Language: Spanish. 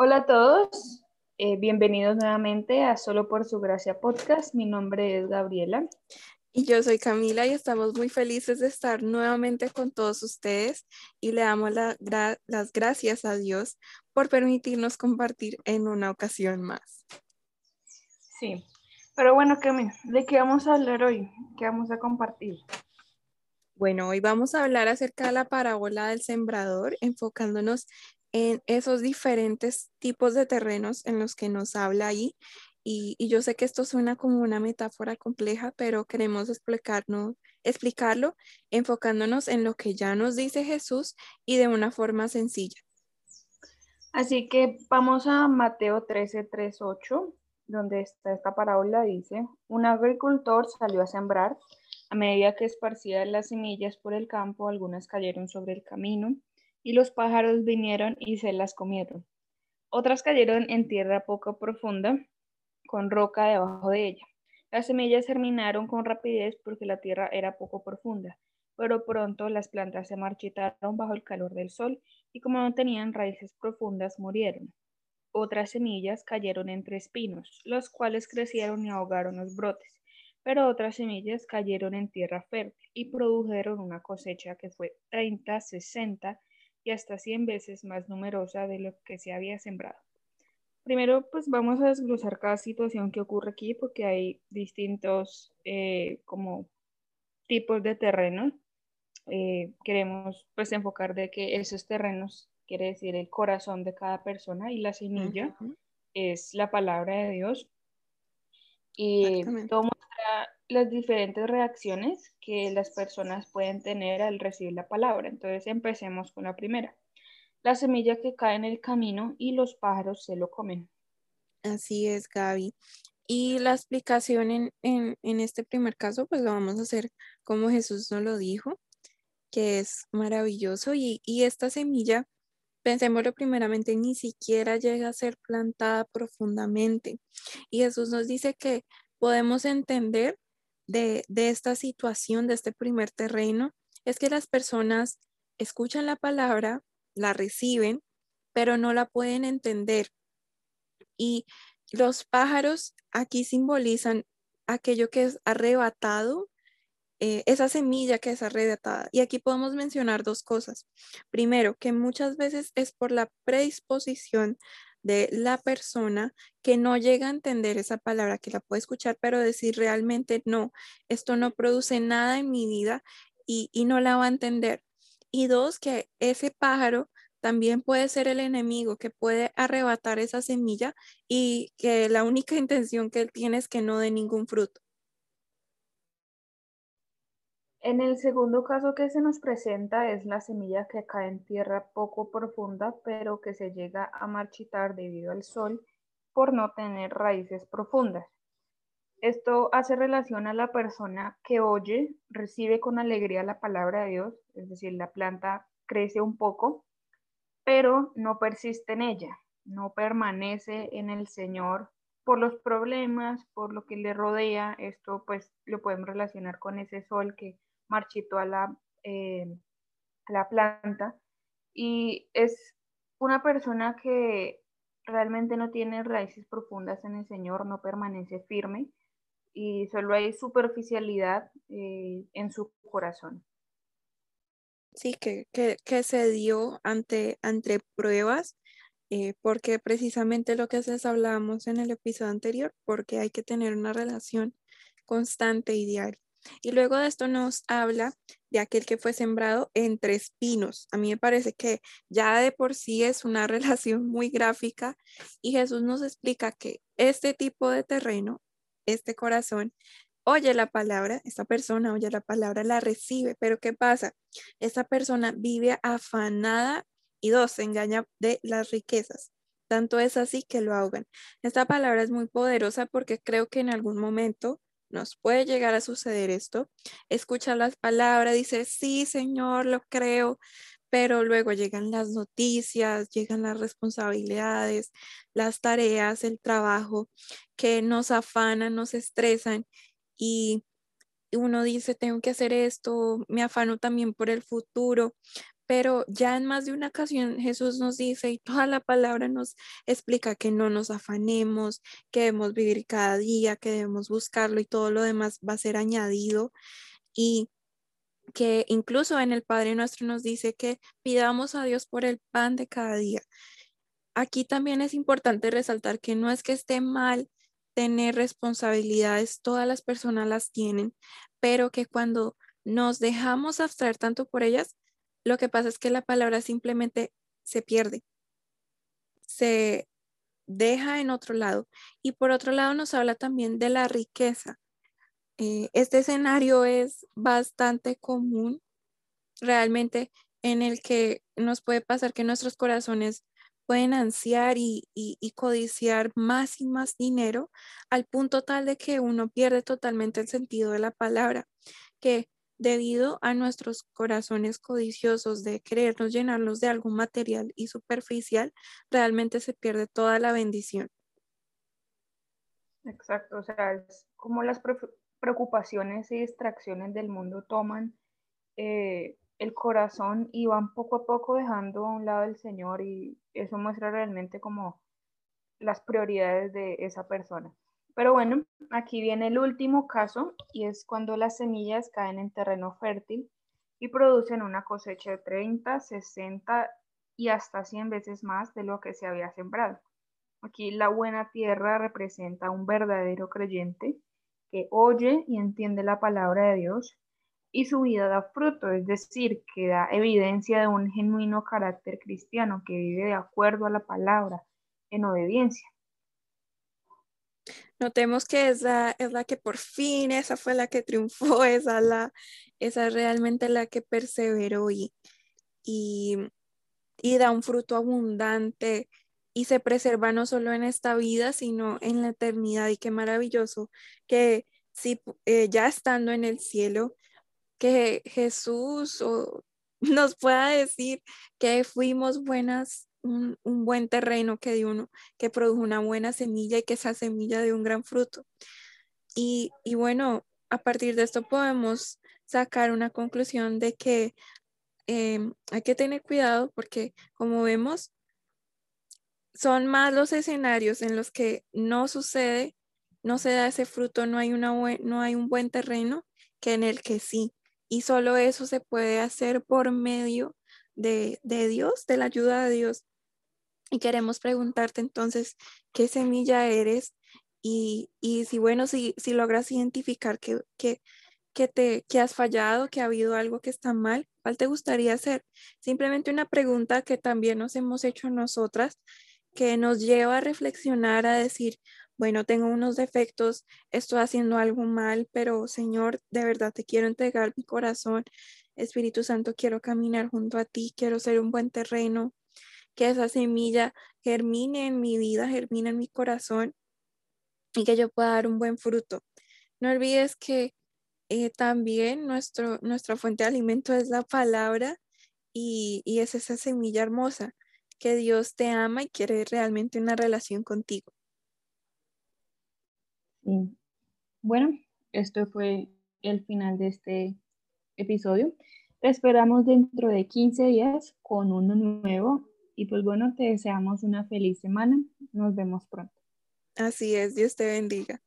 Hola a todos, eh, bienvenidos nuevamente a Solo por su Gracia podcast. Mi nombre es Gabriela. Y yo soy Camila y estamos muy felices de estar nuevamente con todos ustedes y le damos las gracias a Dios por permitirnos compartir en una ocasión más. Sí, pero bueno, Camila, ¿de qué vamos a hablar hoy? ¿Qué vamos a compartir? Bueno, hoy vamos a hablar acerca de la parábola del sembrador, enfocándonos en esos diferentes tipos de terrenos en los que nos habla ahí. Y, yo sé que esto suena como una metáfora compleja, pero queremos explicarnos, explicarlo enfocándonos en lo que ya nos dice Jesús y de una forma sencilla. Así que vamos a Mateo 13, 3, 8, donde está esta parábola, dice, un agricultor salió a sembrar, a medida que esparcía las semillas por el campo, algunas cayeron sobre el camino y los pájaros vinieron y se las comieron. Otras cayeron en tierra poco profunda, con roca debajo de ella. Las semillas germinaron con rapidez porque la tierra era poco profunda, pero pronto las plantas se marchitaron bajo el calor del sol y como no tenían raíces profundas murieron. Otras semillas cayeron entre espinos, los cuales crecieron y ahogaron los brotes, pero otras semillas cayeron en tierra fértil y produjeron una cosecha que fue 30, 60 y hasta 100 veces más numerosa de lo que se había sembrado. Primero, pues vamos a desglosar cada situación que ocurre aquí porque hay distintos eh, como tipos de terrenos. Eh, queremos pues enfocar de que esos terrenos quiere decir el corazón de cada persona y la semilla es la palabra de Dios. Y todo las diferentes reacciones que las personas pueden tener al recibir la palabra. Entonces empecemos con la primera. La semilla que cae en el camino y los pájaros se lo comen. Así es, Gaby. Y la explicación en, en, este primer caso, pues lo vamos a hacer como Jesús nos lo dijo, que es maravilloso. Y, y esta semilla, pensémoslo primeramente, ni siquiera llega a ser plantada profundamente. Y Jesús nos dice que podemos entender de, esta situación, de este primer terreno, es que las personas escuchan la palabra, la reciben, pero no la pueden entender. Y los pájaros aquí simbolizan aquello que es arrebatado, eh, esa semilla que es arrebatada. Y aquí podemos mencionar dos cosas. Primero, que muchas veces es por la predisposición de la persona que no llega a entender esa palabra, que la puede escuchar, pero decir realmente no, esto no produce nada en mi vida y, no la va a entender. Y dos, que ese pájaro también puede ser el enemigo que puede arrebatar esa semilla y que la única intención que él tiene es que no dé ningún fruto. En el segundo caso que se nos presenta es la semilla que cae en tierra poco profunda, pero que se llega a marchitar debido al sol por no tener raíces profundas. Esto hace relación a la persona que oye, recibe con alegría la palabra de Dios, es decir, la planta crece un poco, pero no persiste en ella, no permanece en el Señor por los problemas, por lo que le rodea. Esto pues lo podemos relacionar con ese sol que marchito a la, eh, la planta y es una persona que realmente no tiene raíces profundas en el Señor, no permanece firme y solo hay superficialidad eh, en su corazón. Sí, que, que, se dio ante, ante pruebas, eh, porque precisamente lo que les hablábamos en el episodio anterior, porque hay que tener una relación constante y diaria. Y luego de esto nos habla de aquel que fue sembrado entre espinos. A mí me parece que ya de por sí es una relación muy gráfica y Jesús nos explica que este tipo de terreno, este corazón, oye la palabra, esta persona oye la palabra, la recibe, pero ¿qué pasa? Esa persona vive afanada y dos, se engaña de las riquezas. Tanto es así que lo ahogan. Esta palabra es muy poderosa porque creo que en algún momento nos puede llegar a suceder esto. Escucha las palabras, dice, sí, Señor, lo creo, pero luego llegan las noticias, llegan las responsabilidades, las tareas, el trabajo que nos afanan, nos estresan y uno dice, tengo que hacer esto, me afano también por el futuro, pero ya en más de una ocasión Jesús nos dice y toda la palabra nos explica que no nos afanemos, que debemos vivir cada día, que debemos buscarlo y todo lo demás va a ser añadido. Y que incluso en el Padre nuestro nos dice que pidamos a Dios por el pan de cada día. Aquí también es importante resaltar que no es que esté mal tener responsabilidades, todas las personas las tienen, pero que cuando nos dejamos abstraer tanto por ellas, lo que pasa es que la palabra simplemente se pierde, se deja en otro lado. Y por otro lado nos habla también de la riqueza. Eh, este escenario es bastante común realmente en el que nos puede pasar que nuestros corazones pueden ansiar y, codiciar más y más dinero al punto tal de que uno pierde totalmente el sentido de la palabra, que debido a nuestros corazones codiciosos de querernos llenarlos de algo material y superficial, realmente se pierde toda la bendición. Exacto, o sea, es como las preocupaciones y distracciones del mundo toman eh, el corazón y van poco a poco dejando a un lado el Señor y eso muestra realmente como las prioridades de esa persona. Pero bueno, aquí viene el último caso y es cuando las semillas caen en terreno fértil y producen una cosecha de 30, 60 y hasta 100 veces más de lo que se había sembrado. Aquí la buena tierra representa a un verdadero creyente que oye y entiende la palabra de Dios y su vida da fruto, es decir, que da evidencia de un genuino carácter cristiano que vive de acuerdo a la palabra, en obediencia. Notemos que esa es la que por fin, esa fue la que triunfó, esa, la, esa es realmente la que perseveró y, y, y da un fruto abundante y se preserva no solo en esta vida, sino en la eternidad. Y qué maravilloso que si eh, ya estando en el cielo, que Jesús nos pueda decir que fuimos buenas, un, buen terreno que dio uno, que produjo una buena semilla y que esa semilla dio un gran fruto. Y, bueno, a partir de esto podemos sacar una conclusión de que em, hay que tener cuidado porque como vemos, son más los escenarios en los que no sucede, no se da ese fruto, no hay, una no hay un buen terreno que en el que sí. Y solo eso se puede hacer por medio de, Dios, de la ayuda de Dios. Y queremos preguntarte entonces, ¿qué semilla eres? Y, si, bueno, si, si logras identificar que, que, que, te, que has fallado, que ha habido algo que está mal, ¿cuál te gustaría hacer? Simplemente una pregunta que también nos hemos hecho nosotras, que nos lleva a reflexionar, a decir, bueno, tengo unos defectos, estoy haciendo algo mal, pero Señor, de verdad te quiero entregar mi corazón. Espíritu Santo, quiero caminar junto a ti, quiero ser un buen terreno, que esa semilla germine en mi vida, germine en mi corazón y que yo pueda dar un buen fruto. No olvides que eh, también nuestro, nuestra fuente de alimento es la palabra y, y es esa semilla hermosa, que Dios te ama y quiere realmente una relación contigo. Bueno, esto fue el final de este episodio. Te esperamos dentro de 15 días con uno nuevo y pues bueno, te deseamos una feliz semana. Nos vemos pronto. Así es, Dios te bendiga.